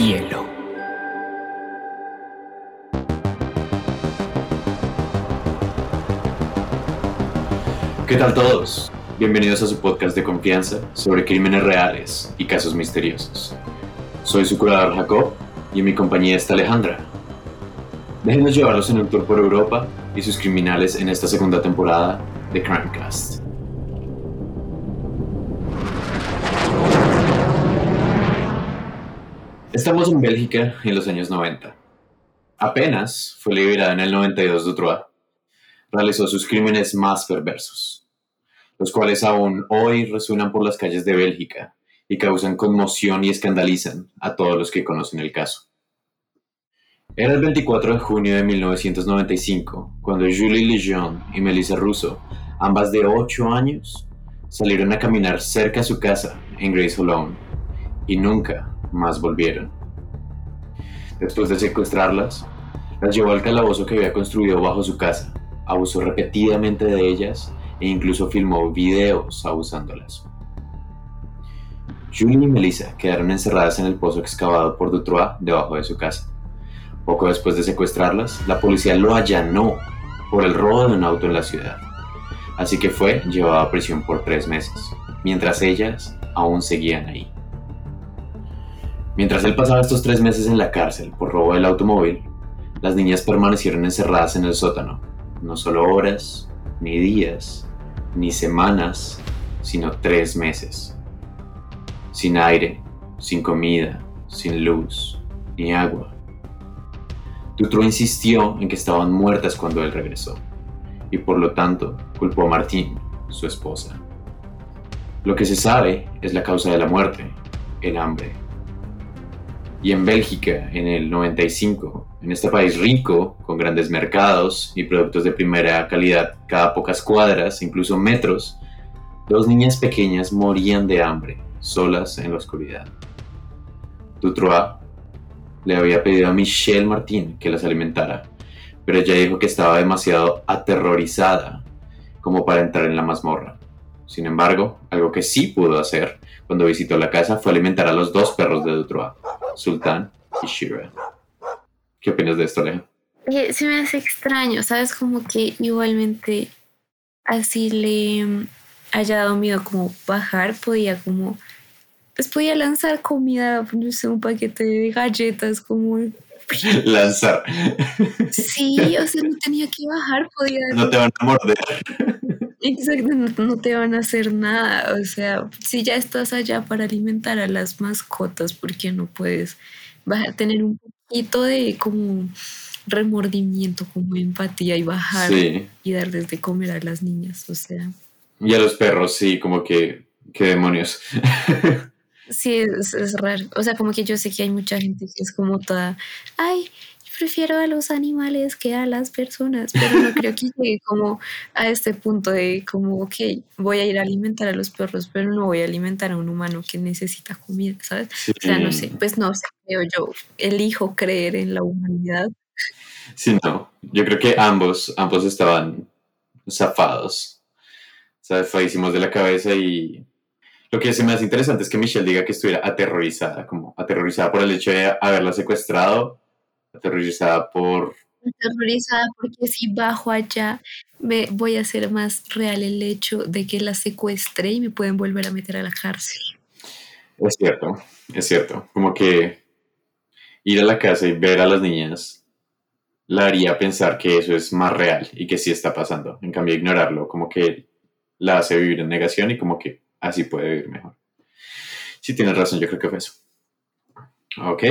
¿Qué tal todos? Bienvenidos a su podcast de confianza sobre crímenes reales y casos misteriosos. Soy su curador Jacob y en mi compañía está Alejandra. Déjenos llevarlos en un tour por Europa y sus criminales en esta segunda temporada de Crimecast. Estamos en Bélgica en los años 90. Apenas fue liberada en el 92 Dutrois. Realizó sus crímenes más perversos, los cuales aún hoy resuenan por las calles de Bélgica y causan conmoción y escandalizan a todos los que conocen el caso. Era el 24 de junio de 1995 cuando Julie Lejeune y Melissa Russo, ambas de 8 años, salieron a caminar cerca a su casa en Grace Hollow y nunca más volvieron. Después de secuestrarlas, las llevó al calabozo que había construido bajo su casa, abusó repetidamente de ellas e incluso filmó videos abusándolas. Julie y Melissa quedaron encerradas en el pozo excavado por Dutrois debajo de su casa. Poco después de secuestrarlas, la policía lo allanó por el robo de un auto en la ciudad. Así que fue llevado a prisión por tres meses, mientras ellas aún seguían ahí. Mientras él pasaba estos tres meses en la cárcel por robo del automóvil, las niñas permanecieron encerradas en el sótano, no solo horas, ni días, ni semanas, sino tres meses. Sin aire, sin comida, sin luz, ni agua. Dutro insistió en que estaban muertas cuando él regresó, y por lo tanto culpó a Martín, su esposa. Lo que se sabe es la causa de la muerte, el hambre y en Bélgica en el 95, en este país rico, con grandes mercados y productos de primera calidad cada pocas cuadras, incluso metros, dos niñas pequeñas morían de hambre, solas en la oscuridad. Dutrois le había pedido a Michelle Martin que las alimentara, pero ella dijo que estaba demasiado aterrorizada como para entrar en la mazmorra. Sin embargo, algo que sí pudo hacer cuando visitó la casa fue alimentar a los dos perros de Dutrois, Sultán y Shira. ¿Qué opinas de esto, Aleja? Eh, se me hace extraño, ¿sabes? Como que igualmente así le haya dado miedo como bajar, podía como, pues podía lanzar comida, no sé, un paquete de galletas, como... Lanzar. Sí, o sea, no tenía que bajar, podía... No te van a morder. Exacto, no, te van a hacer nada. O sea, si ya estás allá para alimentar a las mascotas, ¿por qué no puedes tener un poquito de como remordimiento, como empatía y bajar y darles de comer a las niñas? O sea. Y a los perros, sí, como que, qué demonios. Sí, es, es raro. O sea, como que yo sé que hay mucha gente que es como toda, ay, prefiero a los animales que a las personas, pero no creo que llegue como a este punto de como, ok, voy a ir a alimentar a los perros, pero no voy a alimentar a un humano que necesita comida, ¿sabes? O sea, no sé, pues no sé, creo yo, elijo creer en la humanidad. Sí, no, yo creo que ambos, ambos estaban zafados, ¿sabes? Feísimos de la cabeza y lo que se me hace interesante es que Michelle diga que estuviera aterrorizada, como aterrorizada por el hecho de haberla secuestrado aterrorizada por... Aterrorizada porque si bajo allá me voy a hacer más real el hecho de que la secuestré y me pueden volver a meter a la cárcel. Es cierto, es cierto. Como que ir a la casa y ver a las niñas la haría pensar que eso es más real y que sí está pasando. En cambio, ignorarlo como que la hace vivir en negación y como que así puede vivir mejor. Sí, tienes razón, yo creo que fue eso. Ok.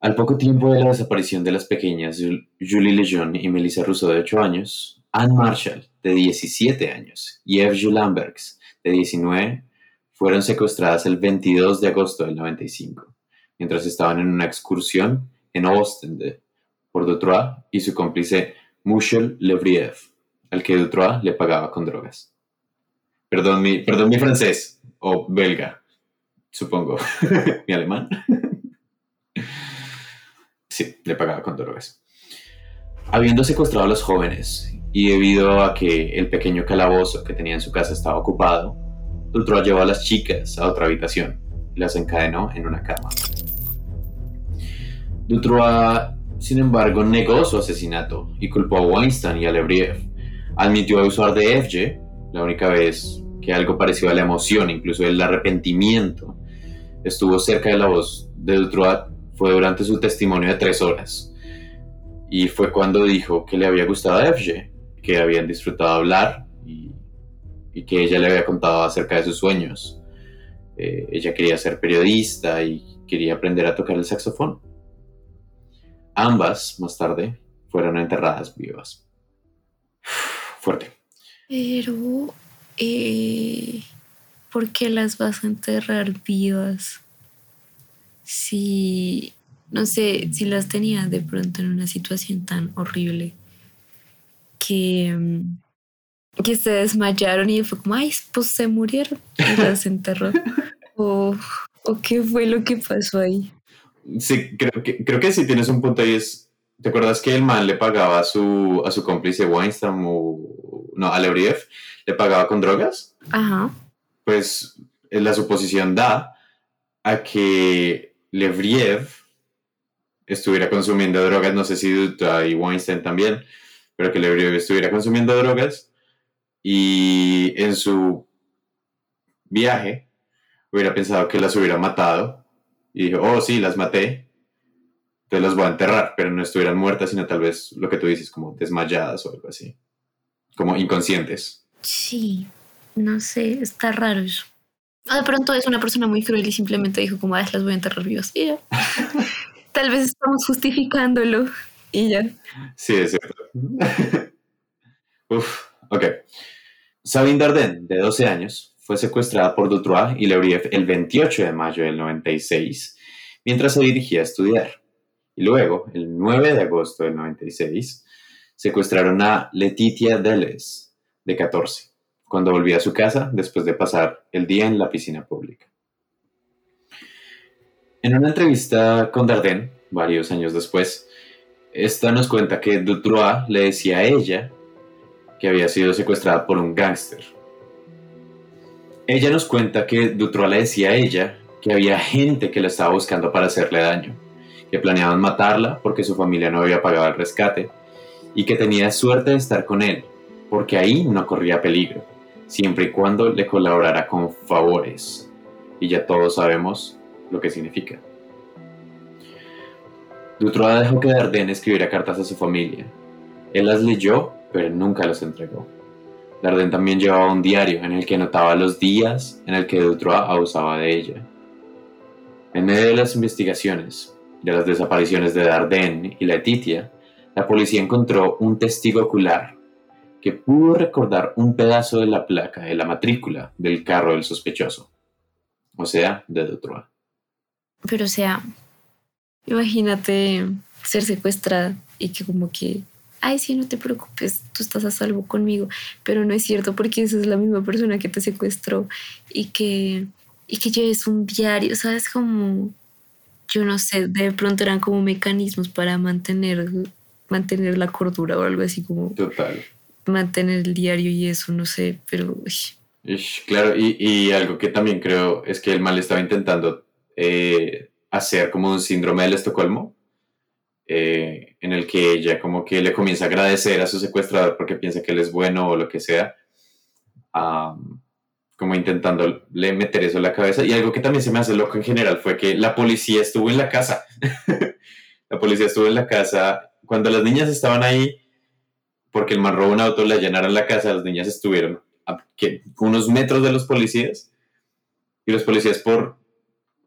Al poco tiempo de la desaparición de las pequeñas Julie Lejeune y Melissa Rousseau de 8 años, Anne Marshall, de 17 años, y Eve Lambergs, de 19, fueron secuestradas el 22 de agosto del 95, mientras estaban en una excursión en Ostende por Dutrois y su cómplice Michel Levriev, al que Dutrois le pagaba con drogas. Perdón mi, perdón mi francés, o belga, supongo, mi alemán. Sí, le pagaba con drogas. Habiendo secuestrado a los jóvenes y debido a que el pequeño calabozo que tenía en su casa estaba ocupado, Dutro llevó a las chicas a otra habitación y las encadenó en una cama. Dutrois, sin embargo, negó su asesinato y culpó a Weinstein y a Lebriev. Admitió usar de FG, la única vez que algo parecido a la emoción, incluso el arrepentimiento, estuvo cerca de la voz de Dutrois fue durante su testimonio de tres horas. Y fue cuando dijo que le había gustado a FG, que habían disfrutado hablar y, que ella le había contado acerca de sus sueños. Eh, ella quería ser periodista y quería aprender a tocar el saxofón. Ambas, más tarde, fueron enterradas vivas. Fuerte. Pero, eh, ¿por qué las vas a enterrar vivas? Si, no sé, si las tenías de pronto en una situación tan horrible que, mm, que se desmayaron y fue como, ay, pues se murieron y las enterró. o, ¿O qué fue lo que pasó ahí? Sí, creo que, creo que sí tienes un punto ahí. Es, ¿Te acuerdas que el man le pagaba a su, a su cómplice Weinstein o. No, a Lebriev, le pagaba con drogas? Ajá. Pues la suposición da a que Lebriev estuviera consumiendo drogas, no sé si y Weinstein también, pero que Lebriev estuviera consumiendo drogas y en su viaje hubiera pensado que las hubiera matado y dijo, oh, sí, las maté, entonces las voy a enterrar, pero no estuvieran muertas, sino tal vez lo que tú dices, como desmayadas o algo así, como inconscientes. Sí, no sé, está raro eso. De pronto es una persona muy cruel y simplemente dijo como, ah, las voy a enterrar vivas y ya. tal vez estamos justificándolo y ya. Sí, es cierto. Uf, ok. Sabine Darden, de 12 años, fue secuestrada por Dutrois y Lebriev el 28 de mayo del 96, mientras se dirigía a estudiar. Y luego, el 9 de agosto del 96, secuestraron a Letitia Deles, de 14, cuando volvía a su casa después de pasar el día en la piscina pública. En una entrevista con Dardenne, varios años después, esta nos cuenta que Dutrois le decía a ella que había sido secuestrada por un gángster ella nos cuenta que Dutrois le decía a ella que había gente que la estaba buscando para hacerle daño, que planeaban matarla porque su familia no había pagado el rescate y que tenía suerte de estar con él, porque ahí no corría peligro, siempre y cuando le colaborara con favores. Y ya todos sabemos lo que significa. Dutrois dejó que Dardenne escribiera cartas a su familia. Él las leyó, pero nunca las entregó. Dardenne también llevaba un diario en el que anotaba los días en el que Dutrois abusaba de ella. En medio de las investigaciones de las desapariciones de Dardenne y Letitia, la policía encontró un testigo ocular que pudo recordar un pedazo de la placa de la matrícula del carro del sospechoso, o sea, de Dutrois. Pero o sea, imagínate ser secuestrada y que como que ay, sí, no te preocupes, tú estás a salvo conmigo, pero no es cierto porque esa es la misma persona que te secuestró y que, y que lleves un diario, ¿sabes? Como, yo no sé, de pronto eran como mecanismos para mantener, mantener la cordura o algo así como... Total. Mantener el diario y eso, no sé, pero... Claro, y, y, algo que también creo es que el mal estaba intentando eh, hacer como un síndrome del Estocolmo, eh, en el que ella como que le comienza a agradecer a su secuestrador porque piensa que él es bueno o lo que sea, como intentando le meter eso en la cabeza. Y algo que también se me hace loco en general fue que la policía estuvo en la casa. la policía estuvo en la casa cuando las niñas estaban ahí porque el man robó un auto, la llenaron la casa, las niñas estuvieron a unos metros de los policías y los policías por,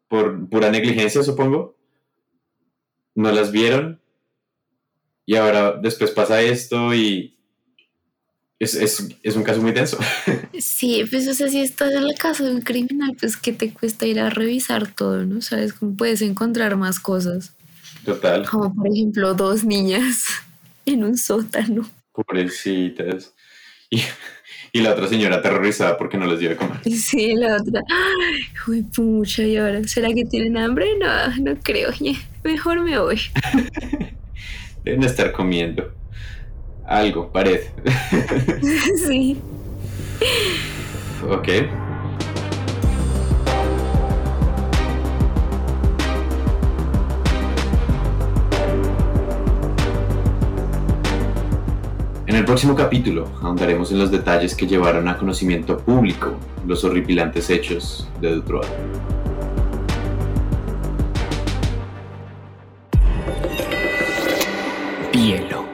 por pura negligencia, supongo, no las vieron y ahora después pasa esto y es, un caso muy tenso. Sí, pues o sea, si estás en la casa de un criminal, pues que te cuesta ir a revisar todo, ¿no? Sabes cómo puedes encontrar más cosas. Total. Como por ejemplo dos niñas en un sótano. Pobrecitas. Y, y la otra señora aterrorizada porque no les dio de comer. Sí, la otra. uy, pucha, y ahora, ¿será que tienen hambre? No, no creo. Mejor me voy. Deben estar comiendo algo, pared. sí. Ok. En el próximo capítulo ahondaremos en los detalles que llevaron a conocimiento público los horripilantes hechos de Detroit. Bielo.